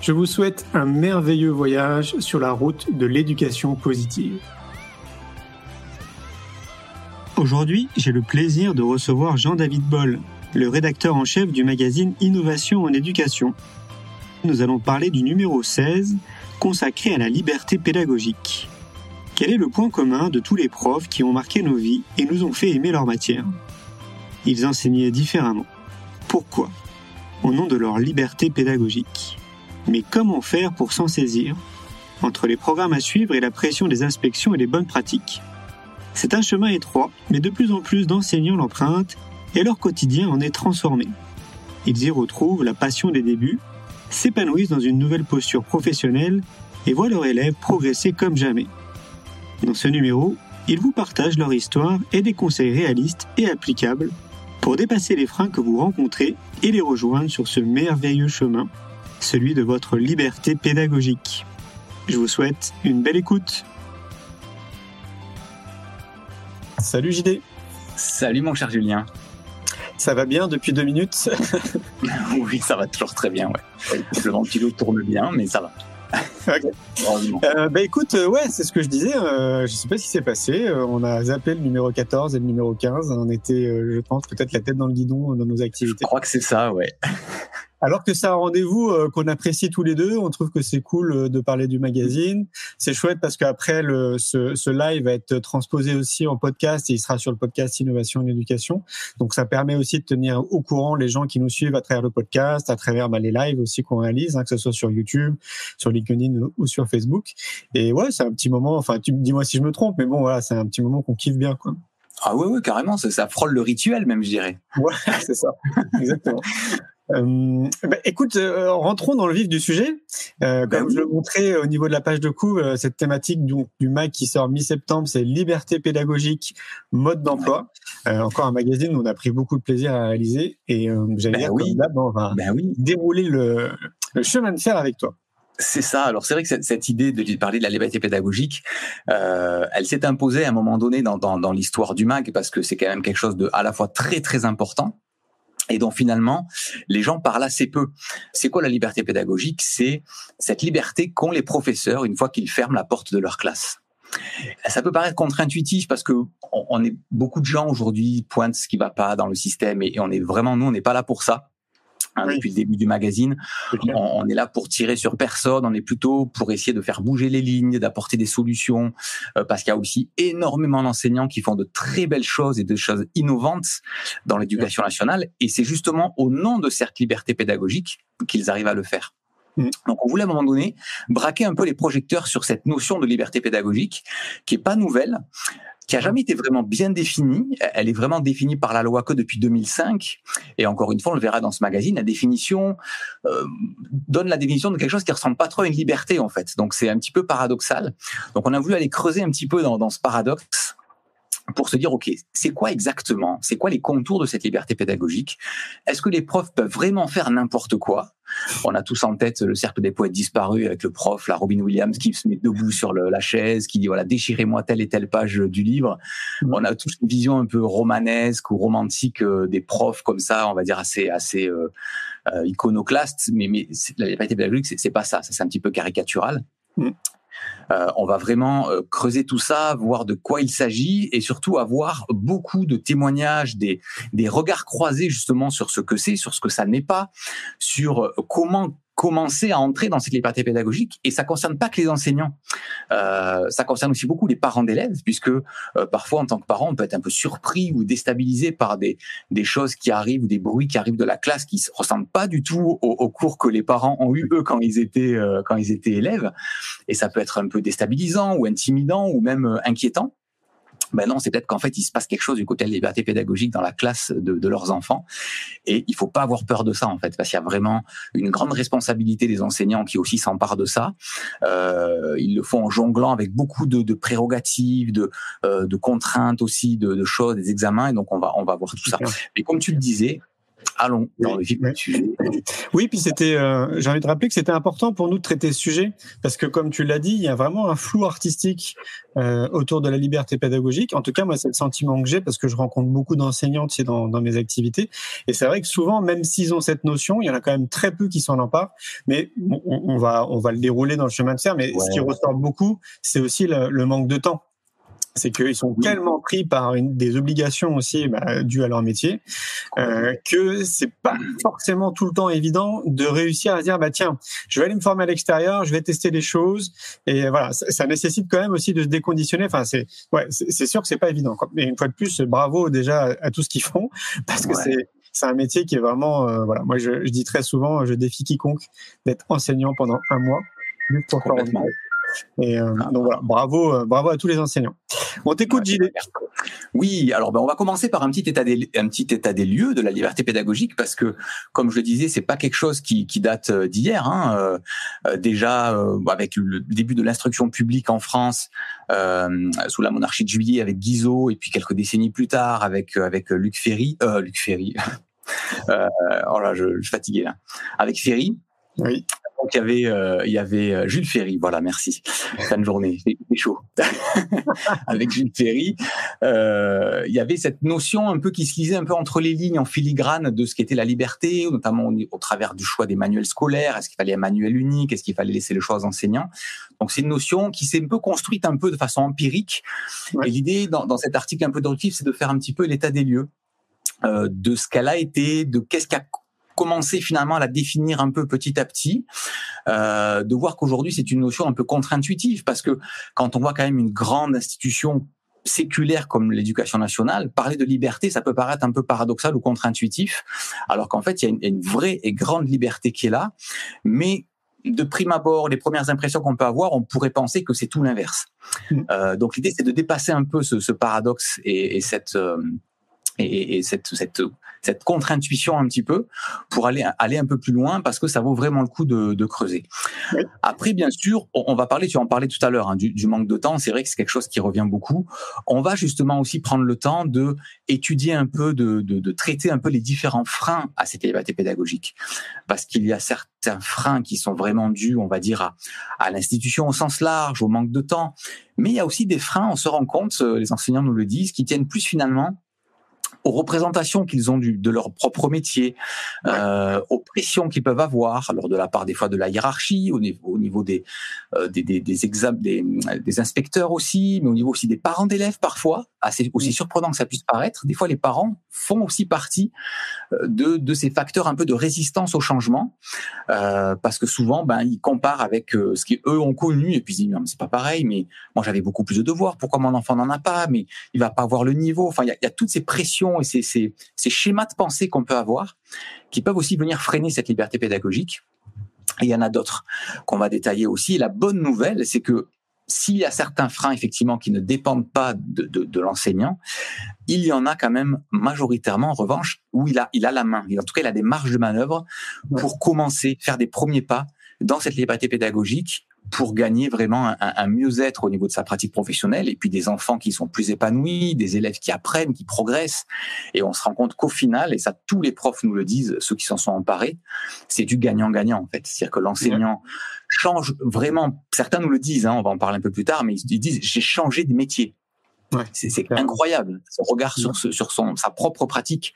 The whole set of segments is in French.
Je vous souhaite un merveilleux voyage sur la route de l'éducation positive. Aujourd'hui, j'ai le plaisir de recevoir Jean-David Boll, le rédacteur en chef du magazine Innovation en éducation. Nous allons parler du numéro 16 consacré à la liberté pédagogique. Quel est le point commun de tous les profs qui ont marqué nos vies et nous ont fait aimer leur matière? Ils enseignaient différemment. Pourquoi? Au nom de leur liberté pédagogique. Mais comment faire pour s'en saisir? Entre les programmes à suivre et la pression des inspections et les bonnes pratiques. C'est un chemin étroit, mais de plus en plus d'enseignants l'empruntent et leur quotidien en est transformé. Ils y retrouvent la passion des débuts, s'épanouissent dans une nouvelle posture professionnelle et voient leurs élèves progresser comme jamais. Dans ce numéro, ils vous partagent leur histoire et des conseils réalistes et applicables pour dépasser les freins que vous rencontrez et les rejoindre sur ce merveilleux chemin, celui de votre liberté pédagogique. Je vous souhaite une belle écoute. Salut JD. Salut mon cher Julien. Ça va bien depuis deux minutes? Oui, ça va toujours très bien. Ouais. Le ventilo tourne bien, mais ça va. euh, bah écoute, euh, ouais, c'est ce que je disais. Euh, je sais pas ce qui s'est passé. Euh, on a zappé le numéro 14 et le numéro 15. On était, euh, je pense, peut-être la tête dans le guidon dans nos activités. Je crois que c'est ça, ouais. Alors que c'est un rendez-vous euh, qu'on apprécie tous les deux, on trouve que c'est cool euh, de parler du magazine. C'est chouette parce qu'après le ce, ce, live va être transposé aussi en podcast et il sera sur le podcast Innovation et Éducation. Donc ça permet aussi de tenir au courant les gens qui nous suivent à travers le podcast, à travers bah, les lives aussi qu'on réalise, hein, que ce soit sur YouTube, sur LinkedIn ou sur Facebook. Et ouais, c'est un petit moment. Enfin, tu dis-moi si je me trompe, mais bon voilà, c'est un petit moment qu'on kiffe bien quoi. Ah oui, oui, carrément, ça, ça frôle le rituel même, je dirais. Ouais, c'est ça, exactement. Euh, bah, écoute, euh, rentrons dans le vif du sujet. Euh, comme je le montrais au niveau de la page de coup, cette thématique du, du MAC qui sort mi-septembre, c'est liberté pédagogique, mode d'emploi. encore un magazine où on a pris beaucoup de plaisir à réaliser. Et j'allais ben dire, oui. comme on va ben oui. dérouler le, le chemin de fer avec toi. C'est ça. Alors c'est vrai que cette, cette, idée de parler de la liberté pédagogique, euh, elle s'est imposée à un moment donné dans, dans, dans l'histoire du MAC parce que c'est quand même quelque chose de à la fois très très important et dont finalement les gens parlent assez peu. C'est quoi la liberté pédagogique? C'est cette liberté qu'ont les professeurs une fois qu'ils ferment la porte de leur classe. Ça peut paraître contre-intuitif parce que on est beaucoup de gens aujourd'hui pointent ce qui va pas dans le système et on est vraiment nous on n'est pas là pour ça. Hein, oui. Depuis le début du magazine, on, on, est là pour tirer sur personne. On est plutôt pour essayer de faire bouger les lignes, d'apporter des solutions, euh, parce qu'il y a aussi énormément d'enseignants qui font de très belles choses et de choses innovantes dans l'éducation nationale. Et c'est justement au nom de cette liberté pédagogique qu'ils arrivent à le faire. Donc on voulait à un moment donné braquer un peu les projecteurs sur cette notion de liberté pédagogique qui est pas nouvelle, qui a jamais été vraiment bien définie. Elle est vraiment définie par la loi que depuis 2005. Et encore une fois, on le verra dans ce magazine, la définition euh, donne la définition de quelque chose qui ressemble pas trop à une liberté en fait. Donc c'est un petit peu paradoxal. Donc on a voulu aller creuser un petit peu dans, dans ce paradoxe pour se dire, OK, c'est quoi exactement C'est quoi les contours de cette liberté pédagogique? Est-ce que les profs peuvent vraiment faire n'importe quoi? On a tous en tête le cercle des poètes disparus avec le prof, la Robin Williams, qui se met debout sur le, la chaise, qui dit, voilà, déchirez-moi telle et telle page du livre. On a tous une vision un peu romanesque ou romantique euh, des profs comme ça, on va dire assez assez euh, euh, iconoclaste, mais, mais la liberté pédagogique, c'est pas ça, ça c'est un petit peu caricatural. Mm. Euh, on va vraiment euh, creuser tout ça, voir de quoi il s'agit et surtout avoir beaucoup de témoignages, des, regards croisés justement sur ce que c'est, sur ce que ça n'est pas, sur euh, comment commencer à entrer dans cette liberté pédagogique et ça concerne pas que les enseignants, euh, ça concerne aussi beaucoup les parents d'élèves puisque euh, parfois en tant que parent on peut être un peu surpris ou déstabilisé par des des choses qui arrivent ou des bruits qui arrivent de la classe qui ne ressemblent pas du tout au, cours que les parents ont eu eux quand ils étaient euh, quand ils étaient élèves. Et ça peut être un peu déstabilisant ou intimidant ou même euh, inquiétant ben non, c'est peut-être qu'en fait, il se passe quelque chose du côté de la liberté pédagogique dans la classe de, de, leurs enfants. Et il faut pas avoir peur de ça, en fait, parce qu'il y a vraiment une grande responsabilité des enseignants qui aussi s'emparent de ça. Euh, ils le font en jonglant avec beaucoup de, de prérogatives, de, euh, de contraintes aussi, de, de, choses, des examens. Et donc, on va, on va voir tout ça. Et comme tu le disais, allons dans le vif du sujet. Oui, puis c'était, euh, j'ai envie de rappeler que c'était important pour nous de traiter ce sujet parce que, comme tu l'as dit, il y a vraiment un flou artistique euh, autour de la liberté pédagogique. En tout cas, moi, c'est le sentiment que j'ai parce que je rencontre beaucoup tu sais, dans, dans mes activités. Et c'est vrai que souvent, même s'ils ont cette notion, il y en a quand même très peu qui s'en emparent. Mais on, on, va, on va le dérouler dans le chemin de fer. Mais ce qui ressort beaucoup, c'est aussi le manque de temps c'est qu'ils sont tellement pris par une, des obligations aussi bah, dues à leur métier euh, que c'est pas forcément tout le temps évident de réussir à dire bah tiens je vais aller me former à l'extérieur je vais tester des choses. Et voilà ça, ça, nécessite quand même aussi de se déconditionner. Enfin c'est ouais c'est sûr que c'est pas évident quoi. mais une fois de plus bravo déjà à, tout ce qu'ils font parce que c'est c'est un métier qui est vraiment euh, voilà. Moi je, je, dis très souvent je défie quiconque d'être enseignant pendant un mois juste pour faire et euh, ah, donc voilà, bravo, euh, bravo à tous les enseignants. On t'écoute, Gilles. Oui, alors ben, on va commencer par un petit état des un petit état des lieux de la liberté pédagogique parce que, comme je le disais, c'est pas quelque chose qui, qui date euh, d'hier. Hein. déjà, avec le début de l'instruction publique en France sous la monarchie de Juillet, avec Guizot, et puis quelques décennies plus tard avec avec Luc Ferry, Luc Ferry. oh là, je, je suis fatigué là. Avec Ferry. Oui. Donc il y avait, euh, il y avait euh, Jules Ferry, voilà, merci. Fin de journée, c'est chaud. Avec Jules Ferry, euh, il y avait cette notion un peu qui se lisait un peu entre les lignes en filigrane de ce qu'était la liberté, notamment au, au, travers du choix des manuels scolaires. Est-ce qu'il fallait un manuel unique? Est-ce qu'il fallait laisser le choix aux enseignants? Donc c'est une notion qui s'est un peu construite un peu de façon empirique. Et l'idée dans, dans cet article un peu directif, c'est de faire un petit peu l'état des lieux. Euh, de ce qu'elle a été, de qu'est-ce qui a commencer finalement à la définir un peu petit à petit, euh, de voir qu'aujourd'hui c'est une notion un peu contre-intuitive parce que quand on voit quand même une grande institution séculaire comme l'éducation nationale, parler de liberté, ça peut paraître un peu paradoxal ou contre-intuitif, alors qu'en fait, il y a une, une, vraie et grande liberté qui est là, mais de prime abord, les premières impressions qu'on peut avoir, on pourrait penser que c'est tout l'inverse. Mmh. Euh, donc l'idée, c'est de dépasser un peu ce, ce paradoxe et, et cette... Euh, et, et cette, cette, cette contre-intuition un petit peu pour aller, aller un peu plus loin parce que ça vaut vraiment le coup de, de creuser. Oui. Après, bien sûr, on, va parler, tu en parlais tout à l'heure, hein, du, du, manque de temps. C'est vrai que c'est quelque chose qui revient beaucoup. On va justement aussi prendre le temps de étudier un peu, de, de, de traiter un peu les différents freins à cette liberté pédagogique. Parce qu'il y a certains freins qui sont vraiment dus, on va dire, à, à l'institution au sens large, au manque de temps. Mais il y a aussi des freins, on se rend compte, euh, les enseignants nous le disent, qui tiennent plus finalement aux représentations qu'ils ont du, de leur propre métier, euh, aux pressions qu'ils peuvent avoir, alors de la part des fois de la hiérarchie, au niveau, au niveau des, euh, des, des, des, exam des, des, inspecteurs aussi, mais au niveau aussi des parents d'élèves parfois, assez aussi surprenant que ça puisse paraître. Des fois, les parents font aussi partie euh, de, de ces facteurs un peu de résistance au changement, euh, parce que souvent, ben, ils comparent avec euh, ce qu'eux ont connu et puis ils disent non, c'est pas pareil, mais moi j'avais beaucoup plus de devoirs, pourquoi mon enfant n'en a pas, mais il va pas avoir le niveau. Enfin, il y a, y a toutes ces pressions et ces, ces, ces schémas de pensée qu'on peut avoir qui peuvent aussi venir freiner cette liberté pédagogique. Et il y en a d'autres qu'on va détailler aussi. La bonne nouvelle, c'est que s'il y a certains freins effectivement qui ne dépendent pas de, de, de l'enseignant, il y en a quand même majoritairement en revanche où il a, il a la main. En tout cas, il a des marges de manœuvre pour commencer, faire des premiers pas dans cette liberté pédagogique pour gagner vraiment un, un mieux-être au niveau de sa pratique professionnelle et puis des enfants qui sont plus épanouis, des élèves qui apprennent, qui progressent. Et on se rend compte qu'au final, et ça tous les profs nous le disent, ceux qui s'en sont emparés, c'est du gagnant-gagnant en fait. C'est-à-dire que l'enseignant change vraiment, certains nous le disent, hein, on va en parler un peu plus tard, mais ils disent j'ai changé de métier. Ouais, c'est incroyable, son regard sur, ce, sur son, sa propre pratique.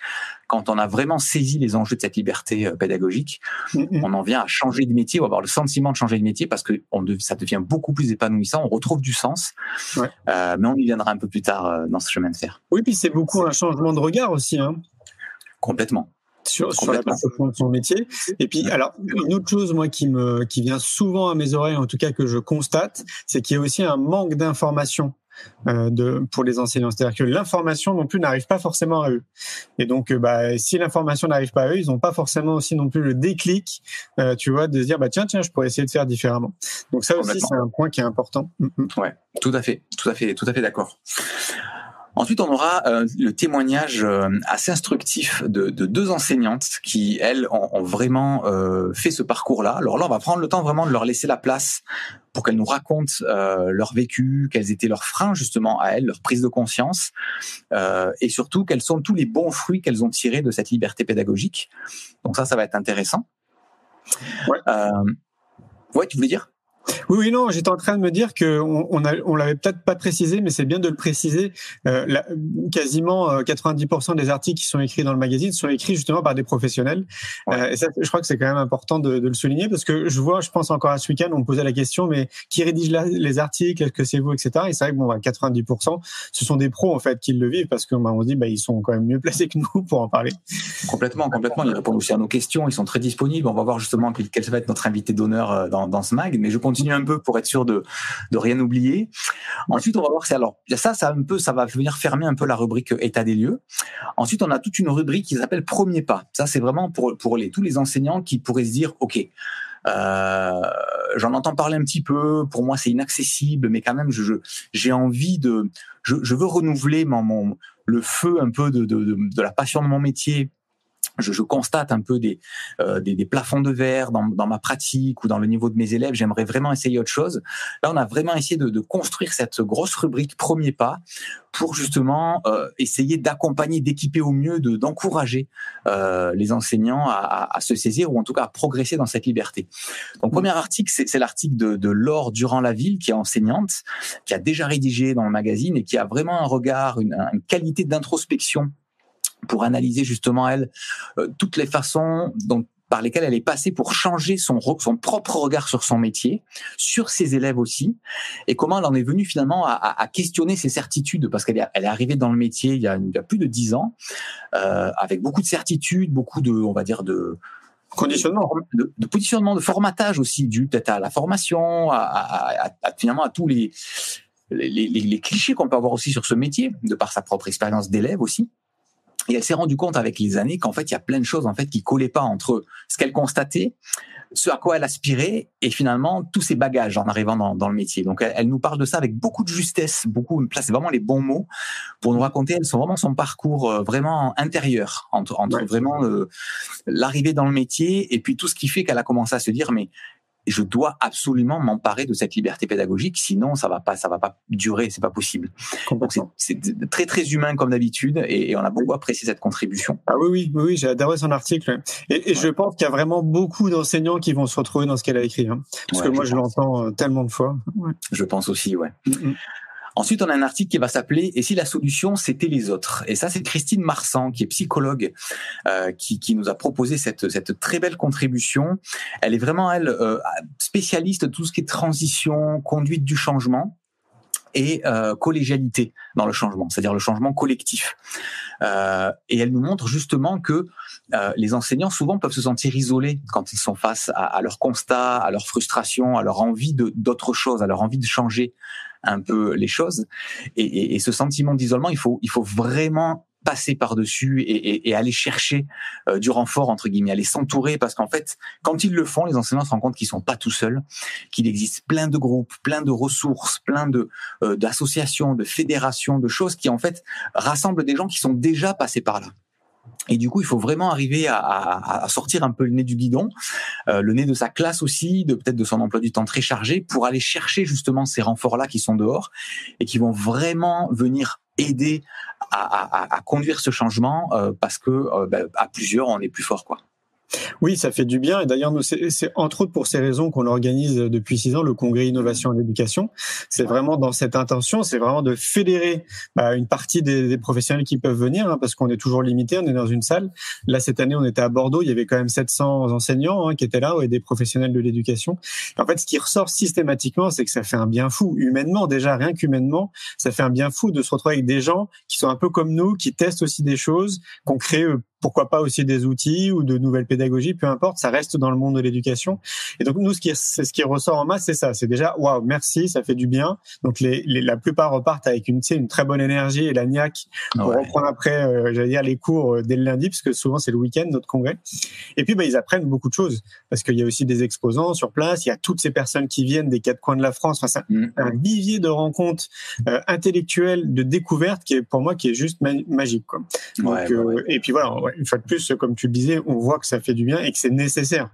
Quand on a vraiment saisi les enjeux de cette liberté euh, pédagogique, mm -hmm. on en vient à changer de métier, ou avoir le sentiment de changer de métier parce que on de, ça devient beaucoup plus épanouissant, on retrouve du sens. Ouais. Euh, mais on y viendra un peu plus tard euh, dans ce chemin de fer. Oui, puis c'est beaucoup un changement de regard aussi. Hein. Complètement. sur, sur la perception de son métier. Et puis, alors, une autre chose, moi, qui me, qui vient souvent à mes oreilles, en tout cas que je constate, c'est qu'il y a aussi un manque d'information de, pour les enseignants. C'est-à-dire que l'information non plus n'arrive pas forcément à eux. Et donc, euh, bah, si l'information n'arrive pas à eux, ils n'ont pas forcément aussi non plus le déclic, euh, tu vois, de se dire, bah tiens, tiens, je pourrais essayer de faire différemment. Donc ça aussi, c'est un point qui est important. Mm, mm. Ouais, tout à fait, tout à fait, tout à fait d'accord. Ensuite, on aura euh, le témoignage euh, assez instructif de, de, deux enseignantes qui, elles, ont, ont vraiment euh, fait ce parcours-là. Alors là, on va prendre le temps vraiment de leur laisser la place pour qu'elles nous racontent leur vécu, quels étaient leurs freins justement à elles, leur prise de conscience, et surtout quels sont tous les bons fruits qu'elles ont tirés de cette liberté pédagogique. Donc ça, ça va être intéressant. Ouais, ouais tu voulais dire? Oui, oui, non, j'étais en train de me dire que on, on, on l'avait peut-être pas précisé, mais c'est bien de le préciser. Euh, la, quasiment 90% euh, des articles qui sont écrits dans le magazine sont écrits justement par des professionnels. Euh, et ça, je crois que c'est quand même important de, de, le souligner parce que je vois, je pense encore à ce week-end, on me posait la question, mais qui rédige les articles Est-ce que c'est vous, etc. Et c'est vrai que bon, bah, 90%, ce sont des pros en fait qui le vivent parce que bah, on se dit, bah, ils sont quand même mieux placés que nous pour en parler. Complètement, complètement. Ils répondent aussi à nos questions. Ils sont très disponibles. On va voir justement quel va être notre invité d'honneur euh, dans, dans ce mag. Mais je continue un peu pour être sûr de, de rien oublier. Ensuite, on va voir c'est alors ça, ça un peu, ça va venir fermer un peu la rubrique état des lieux. Ensuite, on a toute une rubrique qui s'appelle premier pas. Ça, c'est vraiment pour pour les tous les enseignants qui pourraient se dire, ok. Euh, j'en entends parler un petit peu. Pour moi, c'est inaccessible, mais quand même, je j'ai envie de, je, veux renouveler mon, le feu un peu de, de la passion de mon métier je, je, constate un peu des, euh, des, des, plafonds de verre dans, dans, ma pratique ou dans le niveau de mes élèves. J'aimerais vraiment essayer autre chose. Là, on a vraiment essayé de, de construire cette grosse rubrique premier pas pour justement euh, essayer d'accompagner, d'équiper au mieux, de d'encourager euh, les enseignants à, à, se saisir ou en tout cas à progresser dans cette liberté. Donc, premier article, c'est l'article de, de Laure durant la ville, qui est enseignante, qui a déjà rédigé dans le magazine et qui a vraiment un regard, une, une qualité d'introspection pour analyser justement elle euh, toutes les façons dont par lesquelles elle est passée pour changer son, son propre regard sur son métier, sur ses élèves aussi, et comment elle en est venue finalement à, à questionner ses certitudes, parce qu'elle est, elle est arrivée dans le métier il y a, il y a plus de dix ans, euh, avec beaucoup de certitudes, beaucoup de, on va dire, de, conditionnement, de, de, positionnement, de formatage aussi, dû peut-être à la formation, à, à, à, finalement à tous les, les, les, les clichés qu'on peut avoir aussi sur ce métier, de par sa propre expérience d'élève aussi. Et elle s'est rendue compte avec les années qu'en fait, il y a plein de choses en fait qui collaient pas entre ce qu'elle constatait, ce à quoi elle aspirait, et finalement tous ses bagages en arrivant dans, dans le métier. Donc, elle, elle, nous parle de ça avec beaucoup de justesse, beaucoup, elle place vraiment les bons mots pour nous raconter. Elles sont vraiment son parcours euh, vraiment intérieur entre, entre ouais. vraiment euh, l'arrivée dans le métier et puis tout ce qui fait qu'elle a commencé à se dire mais je dois absolument m'emparer de cette liberté pédagogique, sinon ça va pas, ça va pas durer, c'est pas possible. Donc c'est très très humain comme d'habitude, et, et, on a beaucoup apprécié cette contribution. Ah oui oui oui, j'ai adoré son article, et, et ouais. je pense qu'il y a vraiment beaucoup d'enseignants qui vont se retrouver dans ce qu'elle a écrit, hein, parce ouais, que moi je, je l'entends euh, tellement de fois. Ouais. Je pense aussi, ouais. Mm -hmm. Ensuite, on a un article qui va s'appeler Et si la solution c'était les autres? Et ça, c'est Christine Marsan, qui est psychologue, euh, qui, qui, nous a proposé cette, cette très belle contribution. Elle est vraiment elle euh, spécialiste de tout ce qui est transition, conduite du changement et euh, collégialité dans le changement, c'est-à-dire le changement collectif. Euh, et elle nous montre justement que euh, les enseignants souvent peuvent se sentir isolés quand ils sont face à, à leurs constats, à leurs frustrations, à leur envie de d'autre chose, à leur envie de changer un peu les choses. Et, et, et ce sentiment d'isolement, il faut il faut vraiment passer par-dessus et, aller chercher euh, du renfort, entre guillemets, aller s'entourer, parce qu'en fait, quand ils le font, les enseignants se rendent compte qu'ils sont pas tout seuls, qu'il existe plein de groupes, plein de ressources, plein de euh, d'associations, de fédérations, de choses qui, en fait, rassemblent des gens qui sont déjà passés par là. Et du coup, il faut vraiment arriver à, sortir un peu le nez du guidon, euh, le nez de sa classe aussi, de peut-être de son emploi du temps très chargé, pour aller chercher justement ces renforts-là qui sont dehors et qui vont vraiment venir aider à, conduire ce changement euh, parce que euh, ben, à plusieurs, on est plus fort, quoi. Oui, ça fait du bien. Et d'ailleurs, c'est entre autres pour ces raisons qu'on organise depuis six ans le congrès innovation en éducation. C'est vraiment dans cette intention, c'est vraiment de fédérer bah, une partie des, des, professionnels qui peuvent venir, hein, parce qu'on est toujours limité, on est dans une salle. Là, cette année, on était à Bordeaux, il y avait quand même 700 enseignants hein, qui étaient là, et des professionnels de l'éducation. En fait, ce qui ressort systématiquement, c'est que ça fait un bien fou, humainement déjà, rien qu'humainement, ça fait un bien fou de se retrouver avec des gens qui sont un peu comme nous, qui testent aussi des choses, qu'on crée pourquoi pas aussi des outils ou de nouvelles pédagogies, peu importe, ça reste dans le monde de l'éducation. Et donc nous, ce qui, ce qui ressort en masse, c'est ça, c'est déjà waouh, merci, ça fait du bien. Donc les, la plupart repartent avec une, une très bonne énergie et la niaque pour reprendre après, euh, j'allais dire les cours euh, dès le lundi, parce que souvent c'est le week-end notre congrès. Et puis bah, ils apprennent beaucoup de choses parce qu'il y a aussi des exposants sur place, il y a toutes ces personnes qui viennent des quatre coins de la France. Enfin, c'est mm. un vivier de rencontres euh, intellectuelles, de découvertes qui est pour moi qui est juste magique. Quoi. Donc, euh, et puis voilà, une fois de plus, comme tu le disais, on voit que ça fait du bien et que c'est nécessaire,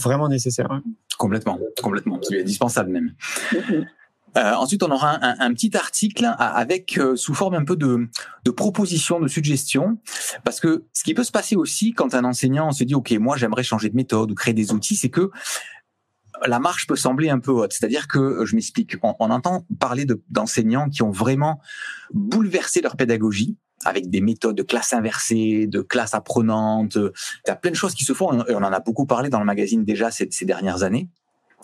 vraiment nécessaire. Hein. Complètement, complètement, c'est indispensable même. Mm-hmm. Euh, ensuite, on aura un, un, petit article avec euh, sous forme un peu de, de propositions, de suggestions, parce que ce qui peut se passer aussi quand un enseignant se dit OK, moi j'aimerais changer de méthode ou créer des outils, c'est que la marche peut sembler un peu haute. C'est-à-dire que, je m'explique, on, entend parler d'enseignants qui ont vraiment bouleversé leur pédagogie avec des méthodes de classe inversée, de classe apprenante. Il y a plein de choses qui se font, et on en a beaucoup parlé dans le magazine déjà ces, ces dernières années.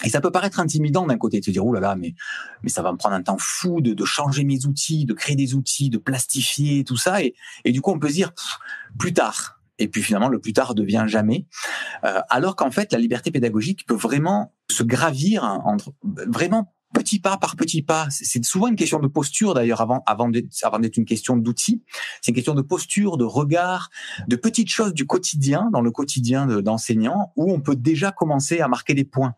Et ça peut paraître intimidant d'un côté, de se dire, oh là là, mais, mais ça va me prendre un temps fou de, de changer mes outils, de créer des outils, de plastifier, tout ça. Et, et du coup, on peut se dire, plus tard, et puis finalement le plus tard devient jamais. Euh, alors qu'en fait, la liberté pédagogique peut vraiment se gravir entre vraiment petit pas par petit pas. C'est souvent une question de posture d'ailleurs avant avant d'être une question d'outils. C'est une question de posture, de regard, de petites choses du quotidien dans le quotidien d'enseignant où on peut déjà commencer à marquer des points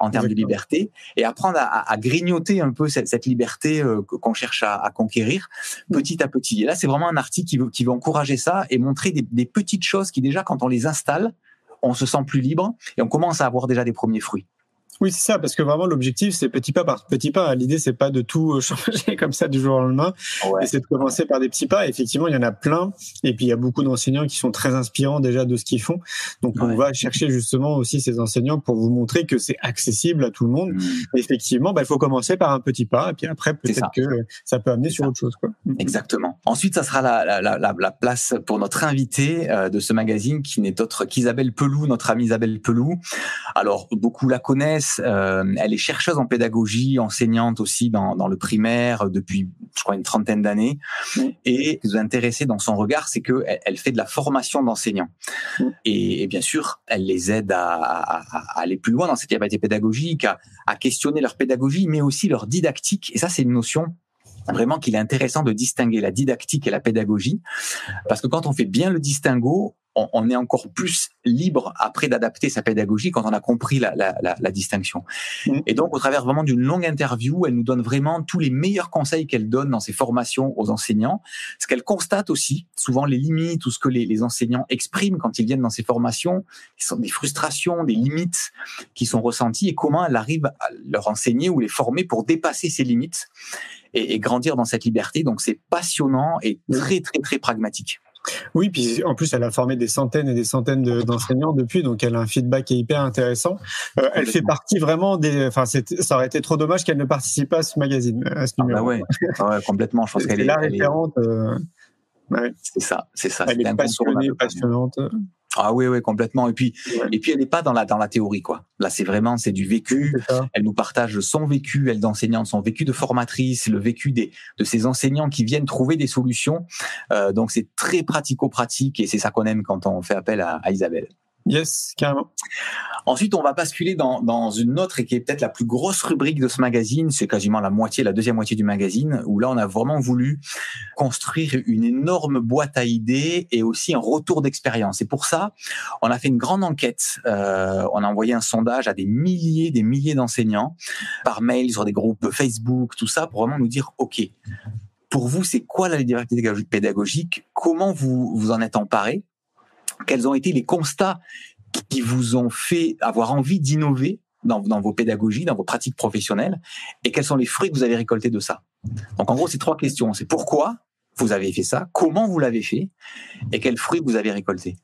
en termes de liberté et apprendre à, à, grignoter un peu cette, cette liberté euh, qu'on cherche à, à, conquérir petit à petit. Et là, c'est vraiment un article qui veut qui veut encourager ça et montrer des, des petites choses qui déjà quand on les installe, on se sent plus libre et on commence à avoir déjà des premiers fruits. Oui, c'est ça, parce que vraiment l'objectif, c'est petit pas par petit pas. L'idée, c'est pas de tout euh, changer comme ça du jour au lendemain, ouais. c'est de commencer par des petits pas. effectivement, il y en a plein, et puis il y a beaucoup d'enseignants qui sont très inspirants déjà de ce qu'ils font. Donc, on va chercher justement aussi ces enseignants pour vous montrer que c'est accessible à tout le monde. Mmh. Effectivement, bah, il faut commencer par un petit pas, et puis après, peut-être que ça peut amener sur autre chose. Quoi. Mmh. Exactement. Ensuite, ça sera la, la, la, la place pour notre invité euh, de ce magazine, qui n'est autre qu'Isabelle Pelou, notre amie Isabelle Pelou. Alors, beaucoup la connaissent euh, elle est chercheuse en pédagogie, enseignante aussi dans, dans le primaire depuis, je crois, une trentaine d'années. Et ce qui nous a intéressé dans son regard, c'est que elle, fait de la formation d'enseignants. Et, bien sûr, elle les aide à, à, à, aller plus loin dans cette capacité pédagogique, à, à questionner leur pédagogie, mais aussi leur didactique. Et ça, c'est une notion vraiment qu'il est intéressant de distinguer la didactique et la pédagogie, parce que quand on fait bien le distinguo, on, est encore plus libre après d'adapter sa pédagogie quand on a compris la, la, la, la distinction. Mm. Et donc, au travers vraiment d'une longue interview, elle nous donne vraiment tous les meilleurs conseils qu'elle donne dans ses formations aux enseignants. Ce qu'elle constate aussi, souvent les limites ou ce que les, les, enseignants expriment quand ils viennent dans ces formations, qui sont des frustrations, des limites qui sont ressenties et comment elle arrive à leur enseigner ou les former pour dépasser ces limites et, et grandir dans cette liberté. Donc, c'est passionnant et mm. très, très, très pragmatique. Oui, puis en plus, elle a formé des centaines et des centaines d'enseignants depuis, donc elle a un feedback qui est hyper intéressant. Euh, elle fait partie vraiment des. Enfin, ça aurait été trop dommage qu'elle ne participe pas à ce magazine, à ce ah bah ouais. Ah ouais, complètement. Je pense qu'elle est, la référente. Est... Euh... Ouais. C'est ça, c'est ça. Elle est, est passionnée, passionnante. Ah oui, oui, complètement. Et puis, et puis elle n'est pas dans la dans la théorie, quoi. Là, c'est vraiment c'est du vécu. Elle nous partage son vécu, elle d'enseignante, son vécu de formatrice, le vécu des de ces enseignants qui viennent trouver des solutions. Euh, donc c'est très pratico-pratique et c'est ça qu'on aime quand on fait appel à, à Isabelle. Yes, carrément. Ensuite, on va basculer dans, dans une autre et qui est peut-être la plus grosse rubrique de ce magazine. C'est quasiment la moitié, la deuxième moitié du magazine, où là, on a vraiment voulu construire une énorme boîte à idées et aussi un retour d'expérience. Et pour ça, on a fait une grande enquête. Euh, on a envoyé un sondage à des milliers, des milliers d'enseignants par mail sur des groupes Facebook, tout ça, pour vraiment nous dire, OK, pour vous, c'est quoi la liberté pédagogique? Comment vous vous en êtes emparé? Quels ont été les constats qui vous ont fait avoir envie d'innover dans, dans, vos pédagogies, dans vos pratiques professionnelles, et quels sont les fruits que vous avez récoltés de ça? Donc en gros, c'est trois questions. C'est pourquoi vous avez fait ça, comment vous l'avez fait, et quels fruits vous avez récoltés.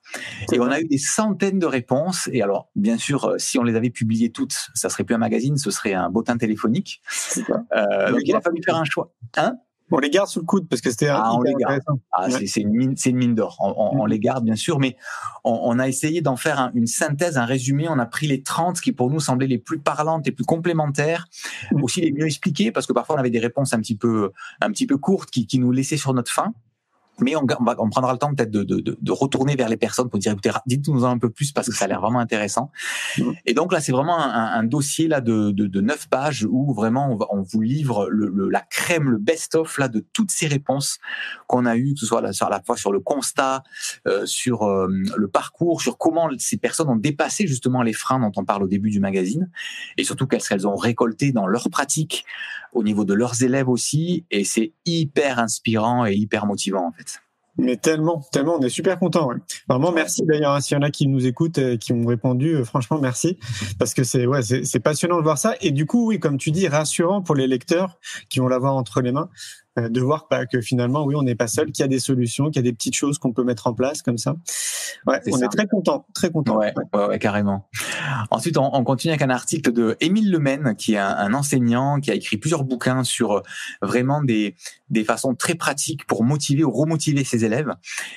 Et on a eu des centaines de réponses. Et alors, bien sûr, euh, si on les avait publiées toutes, ça serait plus un magazine, ce serait un bottin téléphonique. Euh, donc il a fallu faire un choix. Hein? On les garde sous le coude parce que c'était ah, on les garde. Ah, c'est une mine, d'or. On, on, mm-hmm. les garde bien sûr, mais on, on a essayé d'en faire un, une synthèse, un résumé. On a pris les 30 qui pour nous semblaient les plus parlantes, les plus complémentaires, mm-hmm. aussi les mieux expliquées parce que parfois on avait des réponses un petit peu, un petit peu courtes qui, qui nous laissaient sur notre faim. Mais on, on, va, on prendra le temps peut-être de, de, de, retourner vers les personnes pour dire dites-nous un peu plus parce que ça a l'air vraiment intéressant. Mmh. Et donc là, c'est vraiment un, un, dossier là de, de, de 9 pages où vraiment on, va, on vous livre le, le, la crème, le best-of là de toutes ces réponses qu'on a eues, que ce soit à la fois sur le constat, euh, sur euh, le parcours, sur comment ces personnes ont dépassé justement les freins dont on parle au début du magazine, et surtout qu'elles qu'elles ont récolté dans leur pratique, au niveau de leurs élèves aussi, et c'est hyper inspirant et hyper motivant en fait. Mais tellement, tellement, on est super content. Ouais. Vraiment, merci d'ailleurs. Hein, s'il y en a qui nous écoutent, et qui ont répondu, euh, franchement, merci, parce que c'est ouais, c'est passionnant de voir ça. Et du coup, oui, comme tu dis, rassurant pour les lecteurs qui vont l'avoir entre les mains. Euh, de voir bah, que finalement, oui, on n'est pas seul, qu'il y a des solutions, qu'il y a des petites choses qu'on peut mettre en place comme ça. Ouais, on est très content, très content. Ouais, ouais. carrément. Ensuite, on, on, continue avec un article de Émile Lemaine, qui est un, un, enseignant qui a écrit plusieurs bouquins sur euh, vraiment des, des façons très pratiques pour motiver ou remotiver ses élèves.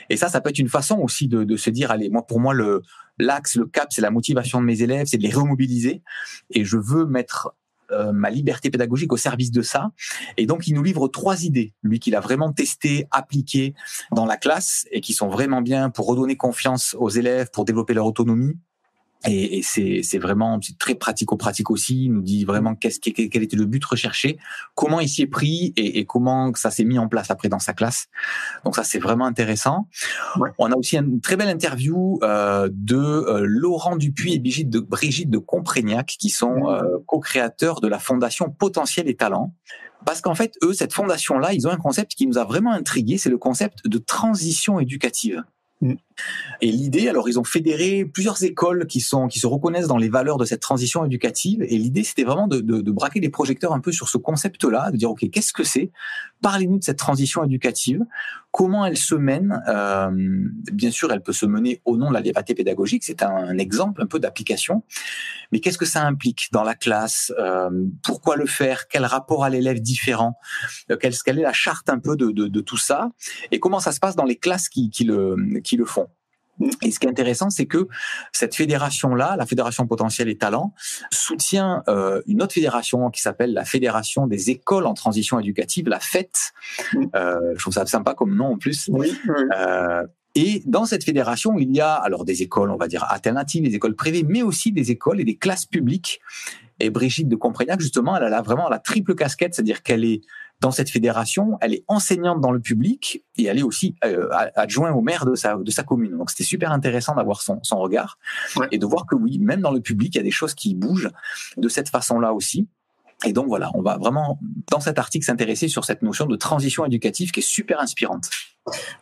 Et ça, ça peut être une façon aussi de, de se dire, allez, moi, pour moi, le l'axe, le cap, c'est la motivation de mes élèves, c'est de les remobiliser. Et je veux mettre euh, ma liberté pédagogique au service de ça. Et donc, il nous livre trois idées, lui qu'il a vraiment testé, appliqué dans la classe et qui sont vraiment bien pour redonner confiance aux élèves, pour développer leur autonomie et, et c'est vraiment très pratico-pratique aussi. Il nous dit vraiment qu'est-ce quel était le but recherché, comment il s'y est pris et, et comment ça s'est mis en place après dans sa classe. Donc ça c'est vraiment intéressant. On a aussi une très belle interview euh, de euh, Laurent Dupuis et Brigitte de, Brigitte de Comprégnac qui sont euh, co-créateurs de la fondation Potentiel et Talent. Parce qu'en fait, eux, cette fondation-là, ils ont un concept qui nous a vraiment intrigué, c'est le concept de transition éducative. Mm. Et l'idée, alors ils ont fédéré plusieurs écoles qui sont qui se reconnaissent dans les valeurs de cette transition éducative. Et l'idée, c'était vraiment de, de, de, braquer les projecteurs un peu sur ce concept-là, de dire ok, qu'est-ce que c'est? Parlez-nous de cette transition éducative. Comment elle se mène? Euh, Bien sûr, elle peut se mener au nom de la liberté pédagogique. C'est un, exemple un peu d'application. Mais qu'est-ce que ça implique dans la classe? Euh, Pourquoi le faire? Quel rapport à l'élève différent? Euh, quelle, est la charte un peu de, de, de, tout ça? Et comment ça se passe dans les classes qui, qui le qui le font? Et ce qui est intéressant, c'est que cette fédération-là, la Fédération Potentiel et Talent, soutient euh, une autre fédération qui s'appelle la Fédération des écoles en transition éducative, la FET. Euh, je trouve ça sympa comme nom en plus. Oui, Euh, et dans cette fédération, il y a alors des écoles, on va dire alternatives, des écoles privées, mais aussi des écoles et des classes publiques. Et Brigitte de Comprégnac, justement, elle a vraiment la triple casquette, c'est-à-dire qu'elle est dans cette fédération, elle est enseignante dans le public et elle est aussi euh, adjointe au maire de sa, de sa commune. Donc c'était super intéressant d'avoir son, son regard ouais. et de voir que oui, même dans le public, il y a des choses qui bougent de cette façon-là aussi. Et donc voilà, on va vraiment dans cet article s'intéresser sur cette notion de transition éducative qui est super inspirante.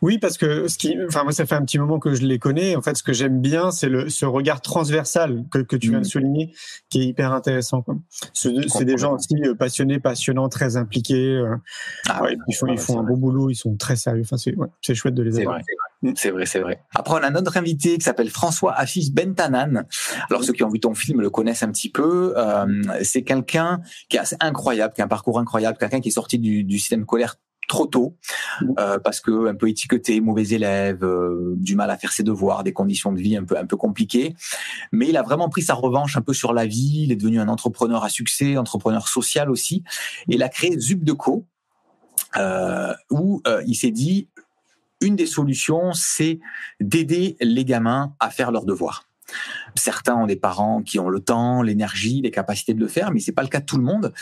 Oui, parce que ce qui, enfin moi, ça fait un petit moment que je les connais. En fait, ce que j'aime bien, c'est le ce regard transversal que, que tu viens de souligner, qui est hyper intéressant. C'est des gens aussi euh, passionnés, passionnants, très impliqués. Euh, Ah ouais, ils font, ils font un bon boulot, ils sont très sérieux. Enfin, c'est ouais, chouette de les avoir. vrai, c'est vrai, c'est vrai. Après, on a notre invité qui s'appelle François Afis Bentanan. Alors, ceux qui ont vu ton film le connaissent un petit peu. Euh, c'est quelqu'un qui est assez incroyable, qui a un parcours incroyable, quelqu'un qui est sorti du, du système scolaire trop tôt euh, parce que un peu étiqueté, mauvais élève, euh, du mal à faire ses devoirs, des conditions de vie un peu un peu compliquées. Mais il a vraiment pris sa revanche un peu sur la vie. Il est devenu un entrepreneur à succès, entrepreneur social aussi. Et il a créé Zubdeco, euh, où euh, il s'est dit une des solutions, c'est d'aider les gamins à faire leurs devoirs. Certains ont des parents qui ont le temps, l'énergie, les capacités de le faire, mais c'est pas le cas de tout le monde.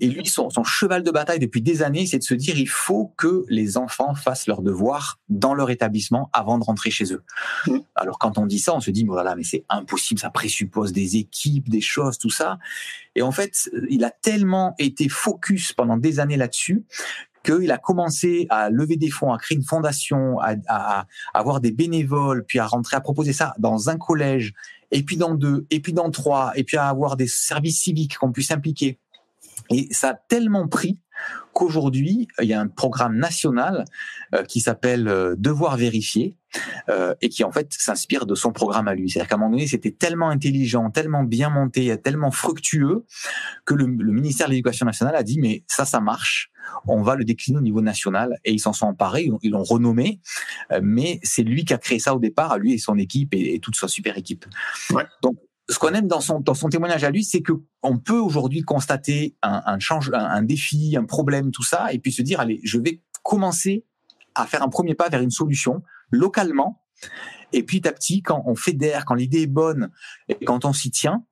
Et lui, son, cheval de bataille depuis des années, c'est de se dire il faut que les enfants fassent leurs devoirs dans leur établissement avant de rentrer chez eux. Alors quand on dit ça, on se dit voilà, mais c'est impossible, ça présuppose des équipes, des choses, tout ça. Et en fait, il a tellement été focus pendant des années là-dessus qu'il a commencé à lever des fonds, à créer une fondation, à, avoir des bénévoles, puis à rentrer, à proposer ça dans un collège, et puis dans deux, et puis dans trois, et puis à avoir des services civiques qu'on puisse impliquer. Et ça a tellement pris qu'aujourd'hui, il y a un programme national euh, qui s'appelle euh, Devoir vérifier euh, et qui en fait s'inspire de son programme à lui. C'est-à-dire qu'à un moment donné, c'était tellement intelligent, tellement bien monté, tellement fructueux que le, le ministère de l'Éducation nationale a dit mais ça, ça marche. On va le décliner au niveau national et ils s'en sont emparés, ils l'ont renommé, mais c'est lui qui a créé ça au départ, à lui et son équipe et, et toute sa super équipe. Ouais. Donc ce qu'on aime dans son, dans son témoignage à lui, c'est que on peut aujourd'hui constater un, un change, un, un, défi, un problème, tout ça, et puis se dire allez, je vais commencer à faire un premier pas vers une solution localement. Et puis, à petit, quand on fédère, quand l'idée est bonne et quand on s'y tient,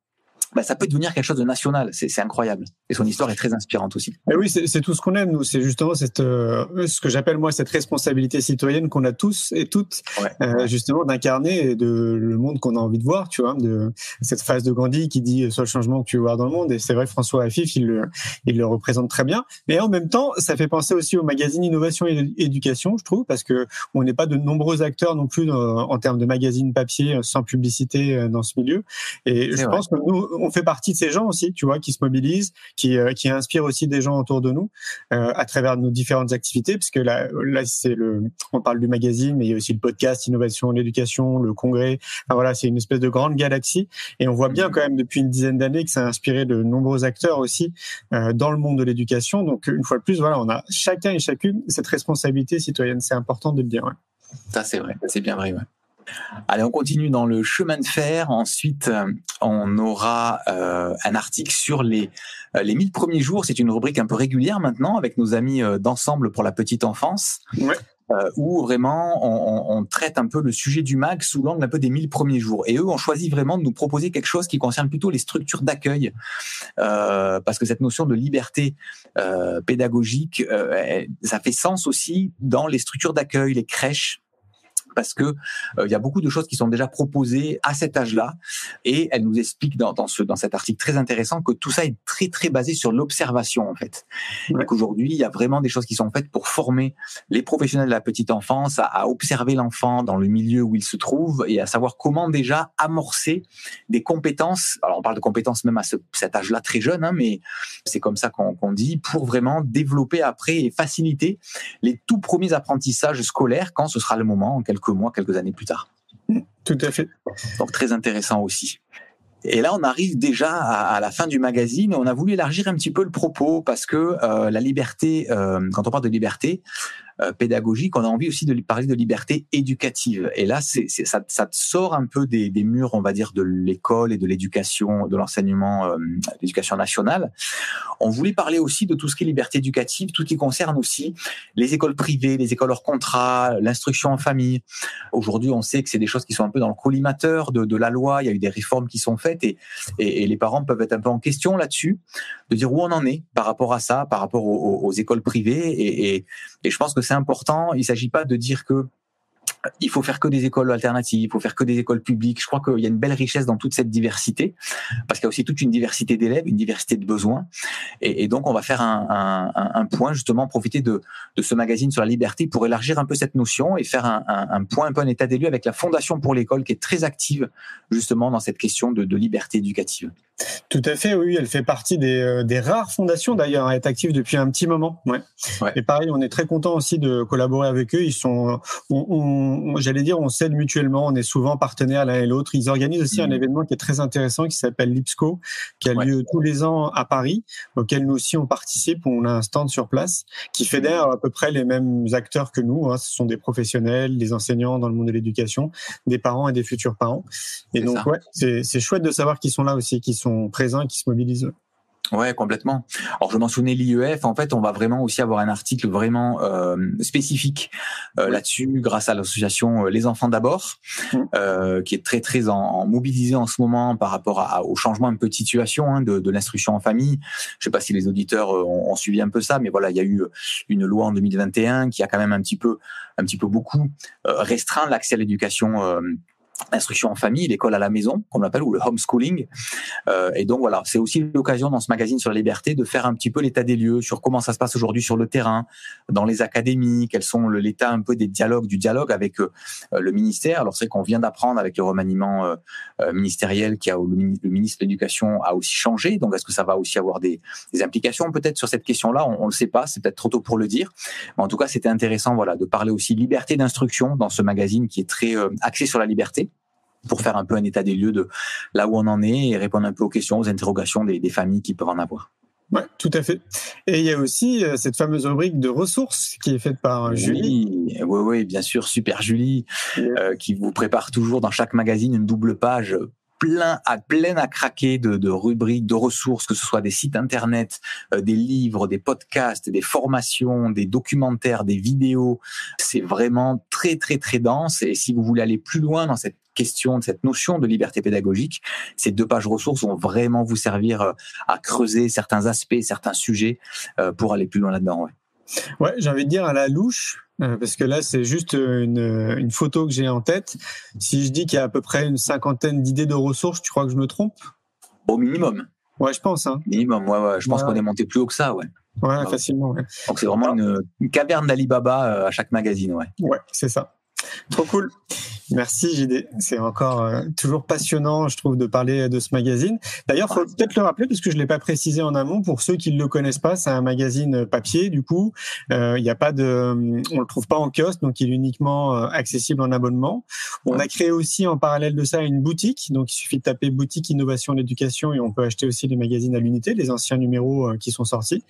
bah, ça peut devenir quelque chose de national. C'est incroyable. Et son histoire est très inspirante aussi. Et oui, c'est tout ce qu'on aime, nous. C'est justement cette, euh, ce que j'appelle moi cette responsabilité citoyenne qu'on a tous et toutes, euh, justement, d'incarner de le monde qu'on a envie de voir, tu vois, de cette phase de Gandhi qui dit soit le changement que tu veux voir dans le monde. Et c'est vrai, François Afif, il le, il le représente très bien. Mais en même temps, ça fait penser aussi au magazine Innovation et Éducation, je trouve, parce que on n'est pas de nombreux acteurs non plus en termes de magazine papier sans publicité euh, dans ce milieu. Et je pense que nous, on fait partie de ces gens aussi, tu vois, qui se mobilisent, qui, euh, qui inspirent aussi des gens autour de nous euh, à travers nos différentes activités, parce que là, là c'est le, on parle du magazine, mais il y a aussi le podcast, innovation, l'éducation, le congrès. Enfin, voilà, c'est une espèce de grande galaxie, et on voit bien quand même depuis une dizaine d'années que ça a inspiré de nombreux acteurs aussi euh, dans le monde de l'éducation. Donc une fois de plus, voilà, on a chacun et chacune cette responsabilité citoyenne. C'est important de le dire. Ouais. Ça c'est vrai, c'est bien vrai. Ouais. Allez, on continue dans le chemin de fer. Ensuite, euh, on aura euh, un article sur les euh, les 1000 premiers jours. C'est une rubrique un peu régulière maintenant avec nos amis d'ensemble pour la petite enfance. Ouais. où vraiment on, on, traite un peu le sujet du MAG sous l'angle un peu des 1000 premiers jours. Et eux ont choisi vraiment de nous proposer quelque chose qui concerne plutôt les structures d'accueil, euh, parce que cette notion de liberté euh, pédagogique, ça fait sens aussi dans les structures d'accueil, les crèches, parce que euh, il y a beaucoup de choses qui sont déjà proposées à cet âge-là. Et elle nous explique dans, dans, ce, dans cet article très intéressant que tout ça est très très basé sur l'observation en fait. Et qu'aujourd'hui il y a vraiment des choses qui sont faites pour former les professionnels de la petite enfance à, à observer l'enfant dans le milieu où il se trouve et à savoir comment déjà amorcer des compétences. Alors on parle de compétences même à ce, cet âge-là très jeune hein, mais c'est comme ça qu'on qu'on dit pour vraiment développer après et faciliter les tout premiers apprentissages scolaires quand ce sera le moment en quelque mois, quelques années plus tard. Tout à fait. Donc très intéressant aussi. Et là, on arrive déjà à, la fin du magazine. On a voulu élargir un petit peu le propos parce que euh, la liberté, euh, quand on parle de liberté, euh, pédagogique, on a envie aussi de parler de liberté éducative. Et là, ça, sort un peu des, murs, on va dire, de l'école et de l'éducation, de l'enseignement, euh, l'éducation nationale. On voulait parler aussi de tout ce qui est liberté éducative, tout ce qui concerne aussi les écoles privées, les écoles hors contrat, l'instruction en famille. Aujourd'hui, on sait que c'est des choses qui sont un peu dans le collimateur de, la loi. Il y a eu des réformes qui sont faites et, les parents peuvent être un peu en question là-dessus, de dire où on en est par rapport à ça, par rapport aux, écoles privées. Et je pense que c'est important. Il s'agit pas de dire que il faut faire que des écoles alternatives, il faut faire que des écoles publiques. Je crois qu'il y a une belle richesse dans toute cette diversité, parce qu'il y a aussi toute une diversité d'élèves, une diversité de besoins. Et, donc, on va faire un, point, justement, profiter de, ce magazine sur la liberté pour élargir un peu cette notion et faire un, point, un peu un état des lieux avec la Fondation pour l'école, qui est très active, justement, dans cette question de liberté éducative. Tout à fait, oui, elle fait partie des, euh, des rares fondations d'ailleurs à être active depuis un petit moment. Ouais. ouais. Et pareil, on est très content aussi de collaborer avec eux. Ils sont, on, on, j'allais dire, on s'aide mutuellement. On est souvent partenaires l'un et l'autre. Ils organisent aussi mmh. un événement qui est très intéressant qui s'appelle l'IPSCO, qui a ouais. lieu tous les ans à Paris, auquel nous aussi on participe. On a un stand sur place qui fédère à peu près les mêmes acteurs que nous. Hein. Ce sont des professionnels, des enseignants dans le monde de l'éducation, des parents et des futurs parents. Et donc, ça. ouais, c'est chouette de savoir qu'ils sont là aussi, qu'ils sont présents, qui se mobilisent. Ouais, complètement. Alors je mentionnais l'IEF. En fait, on va vraiment aussi avoir un article vraiment euh, spécifique euh, là-dessus, grâce à l'association euh, Les Enfants d'abord, euh, qui est très très en, en, mobilisée en ce moment par rapport à, au changement un peu de situation hein, de, de l'instruction en famille. Je sais pas si les auditeurs ont, ont, suivi un peu ça, mais voilà, il y a eu une loi en 2021 qui a quand même un petit peu, un petit peu beaucoup restreint l'accès à l'éducation l'instruction en famille, l'école à la maison, comme on l'appelle, ou le homeschooling. Euh, et donc voilà, c'est aussi l'occasion dans ce magazine sur la liberté de faire un petit peu l'état des lieux sur comment ça se passe aujourd'hui sur le terrain, dans les académies, quels sont l'état un peu des dialogues, du dialogue avec euh, le ministère. Alors c'est qu'on vient d'apprendre avec le remaniement euh, euh ministériel qui a le, ministre de l'Éducation a aussi changé. Donc est-ce que ça va aussi avoir des, des implications peut-être sur cette question-là? On ne le sait pas, c'est peut-être trop tôt pour le dire. En tout cas, c'était intéressant, voilà, de parler aussi liberté d'instruction dans ce magazine qui est très axé sur la liberté pour faire un peu un état des lieux de là où on en est et répondre un peu aux questions, aux interrogations des, des familles qui peuvent en avoir. Ouais, tout à fait. Et il y a aussi euh, cette fameuse rubrique de ressources qui est faite par oui, Julie. Oui, oui, bien sûr, super Julie, oui. euh, qui vous prépare toujours dans chaque magazine une double page plein à plein à craquer de, de, rubriques, de ressources, que ce soit des sites internet, euh, des livres, des podcasts, des formations, des documentaires, des vidéos. C'est vraiment très très très dense. Et si vous voulez aller plus loin dans cette question, de cette notion de liberté pédagogique, ces deux pages ressources vont vraiment vous servir euh, à creuser certains aspects, certains sujets euh, pour aller plus loin là-dedans. Ouais. Ouais, j'ai envie de dire à la louche, euh, parce que là, c'est juste une, une, photo que j'ai en tête. Si je dis qu'il y a à peu près une cinquantaine d'idées de ressources, tu crois que je me trompe? Au minimum. Ouais, je pense. Hein. Minimum, ouais, ouais. Je pense qu'on est monté plus haut que ça, ouais. Ouais, facilement. Ouais. Donc c'est vraiment une, une, caverne d'Alibaba à chaque magazine, ouais. Ouais, c'est ça. Trop cool. Merci JD, c'est encore euh, toujours passionnant, je trouve, de parler de ce magazine. D'ailleurs, faut peut-être le rappeler parce que je l'ai pas précisé en amont pour ceux qui ne le connaissent pas. C'est un magazine papier, du coup, euh, il n'y a pas de, on le trouve pas en kiosque, donc il est uniquement euh, accessible en abonnement. On a créé aussi en parallèle de ça une boutique, donc il suffit de taper boutique innovation l'éducation et on peut acheter aussi les magazines à l'unité, les anciens numéros qui sont sortis.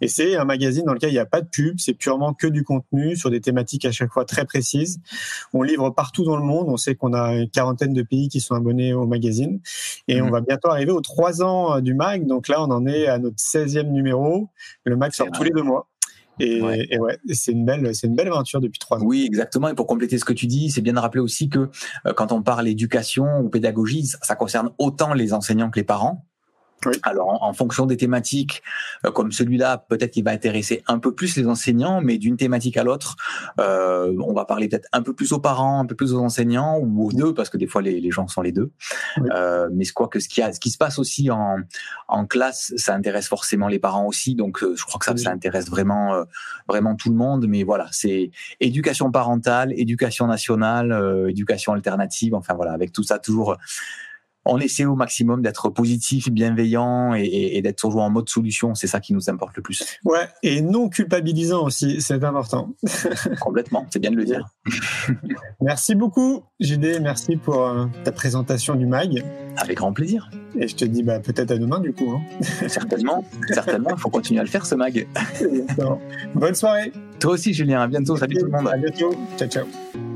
Et c'est un magazine dans lequel il n'y a pas de pub, c'est purement que du contenu sur des thématiques à chaque fois très précises. On livre partout dans le monde. On sait qu'on a une quarantaine de pays qui sont abonnés au magazine. Et on mhm. va bientôt arriver aux trois ans euh, du mag. Donc là, on en est à notre 16e numéro. Le mag sort tous les deux mois. Et ouais, et ouais c'est une belle, c'est une belle aventure depuis trois ans. Oui, exactement. Et pour compléter ce que tu dis, c'est bien de rappeler aussi que euh, quand on parle éducation ou pédagogie, ça concerne autant les enseignants que les parents. Alors, en, fonction des thématiques, euh, comme celui-là, peut-être qu'il va intéresser un peu plus les enseignants, mais d'une thématique à l'autre, euh, on va parler peut-être un peu plus aux parents, un peu plus aux enseignants ou aux deux, parce que des fois les, les gens sont les deux. Euh, mais je crois que ce qui, a, ce qui se passe aussi en, en classe, ça intéresse forcément les parents aussi. Donc, euh, je crois que ça, ça intéresse vraiment, euh, vraiment tout le monde. Mais voilà, c'est éducation parentale, éducation nationale, éducation alternative. Enfin voilà, avec tout ça toujours on essaie au maximum d'être positif, bienveillant et, d'être toujours en mode solution. C'est ça qui nous importe le plus. Ouais, et non culpabilisant aussi, c'est important. Complètement, c'est bien de le dire. merci beaucoup, JD. Merci pour euh, ta présentation du MAG. Avec grand plaisir. Et je te dis bah, peut-être à demain du coup. Hein. certainement, certainement. Il faut continuer à le faire ce MAG. Bonne soirée. Toi aussi, Julien. À bientôt. Salut tout le monde. À bientôt. Ciao, ciao.